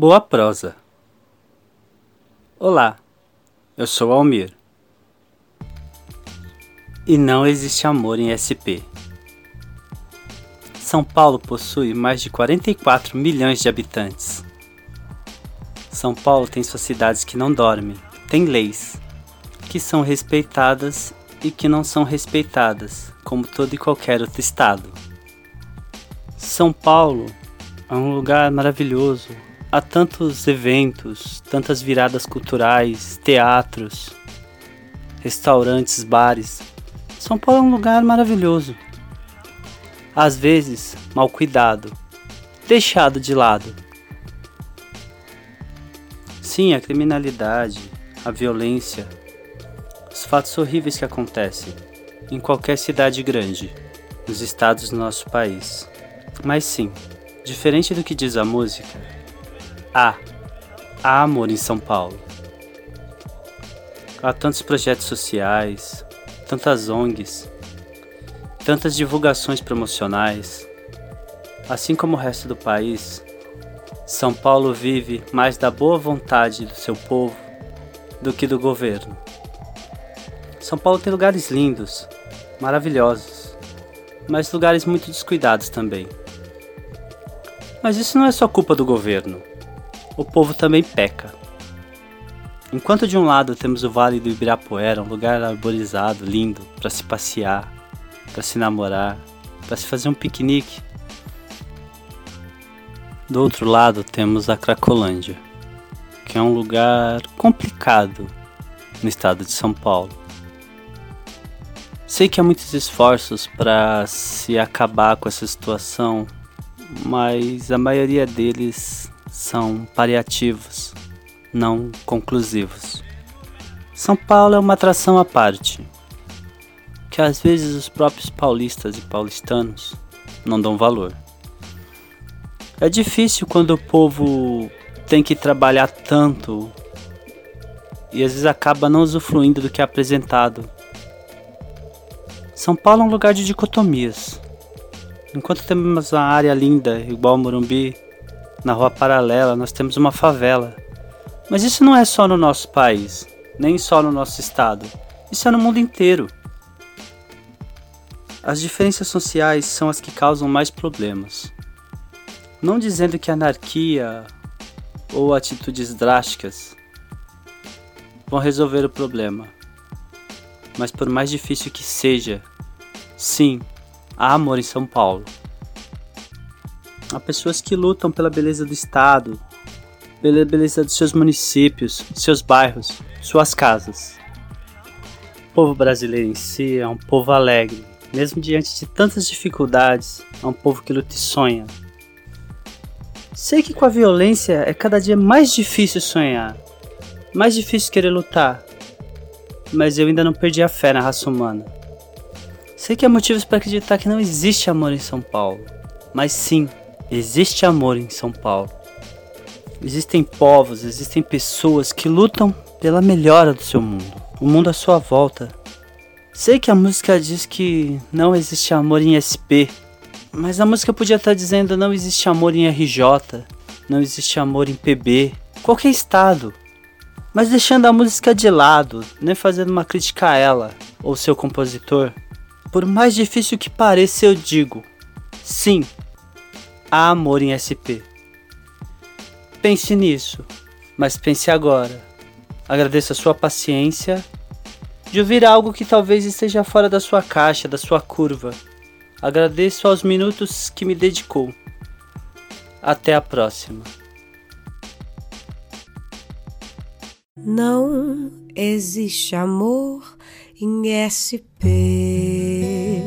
Boa prosa. Olá, eu sou Almir. E não existe amor em SP. São Paulo possui mais de 44 milhões de habitantes. São Paulo tem suas cidades que não dormem, tem leis que são respeitadas e que não são respeitadas, como todo e qualquer outro estado. São Paulo é um lugar maravilhoso. Há tantos eventos, tantas viradas culturais, teatros, restaurantes, bares. São Paulo é um lugar maravilhoso. Às vezes, mal cuidado, deixado de lado. Sim, a criminalidade, a violência, os fatos horríveis que acontecem em qualquer cidade grande, nos estados do nosso país. Mas sim, diferente do que diz a música, há, há amor em São Paulo. Há tantos projetos sociais, tantas ONGs, tantas divulgações promocionais. Assim como o resto do país, São Paulo vive mais da boa vontade do seu povo do que do governo. São Paulo tem lugares lindos, maravilhosos, mas lugares muito descuidados também. Mas isso não é só culpa do governo. O povo também peca. Enquanto de um lado temos o Vale do Ibirapuera, um lugar arborizado, lindo, para se passear, para se namorar, para se fazer um piquenique. Do outro lado temos a Cracolândia, que é um lugar complicado no estado de São Paulo. Sei que há muitos esforços para se acabar com essa situação mas a maioria deles são paliativos, não conclusivos. São Paulo é uma atração à parte, que às vezes os próprios paulistas e paulistanos não dão valor. É difícil quando o povo tem que trabalhar tanto e às vezes acaba não usufruindo do que é apresentado. São Paulo é um lugar de dicotomias. Enquanto temos uma área linda, igual Morumbi, na rua paralela, nós temos uma favela. Mas isso não é só no nosso país, nem só no nosso estado. Isso é no mundo inteiro. As diferenças sociais são as que causam mais problemas. Não dizendo que anarquia ou atitudes drásticas vão resolver o problema. Mas por mais difícil que seja, sim, há amor em São Paulo. Há pessoas que lutam pela beleza do estado, pela beleza dos seus municípios, seus bairros, suas casas. O povo brasileiro em si é um povo alegre, mesmo diante de tantas dificuldades, é um povo que luta e sonha. Sei que com a violência é cada dia mais difícil sonhar, mais difícil querer lutar, mas eu ainda não perdi a fé na raça humana. Sei que há motivos para acreditar que não existe amor em São Paulo, mas sim, existe amor em São Paulo. Existem povos, existem pessoas que lutam pela melhora do seu mundo, o mundo à sua volta. Sei que a música diz que não existe amor em SP, mas a música podia estar dizendo não existe amor em RJ, não existe amor em PB, qualquer estado. Mas deixando a música de lado, nem fazendo uma crítica a ela ou seu compositor. Por mais difícil que pareça, eu digo: sim, há amor em SP. Pense nisso, mas pense agora. Agradeço a sua paciência de ouvir algo que talvez esteja fora da sua caixa, da sua curva. Agradeço aos minutos que me dedicou. Até a próxima. Não existe amor em SP.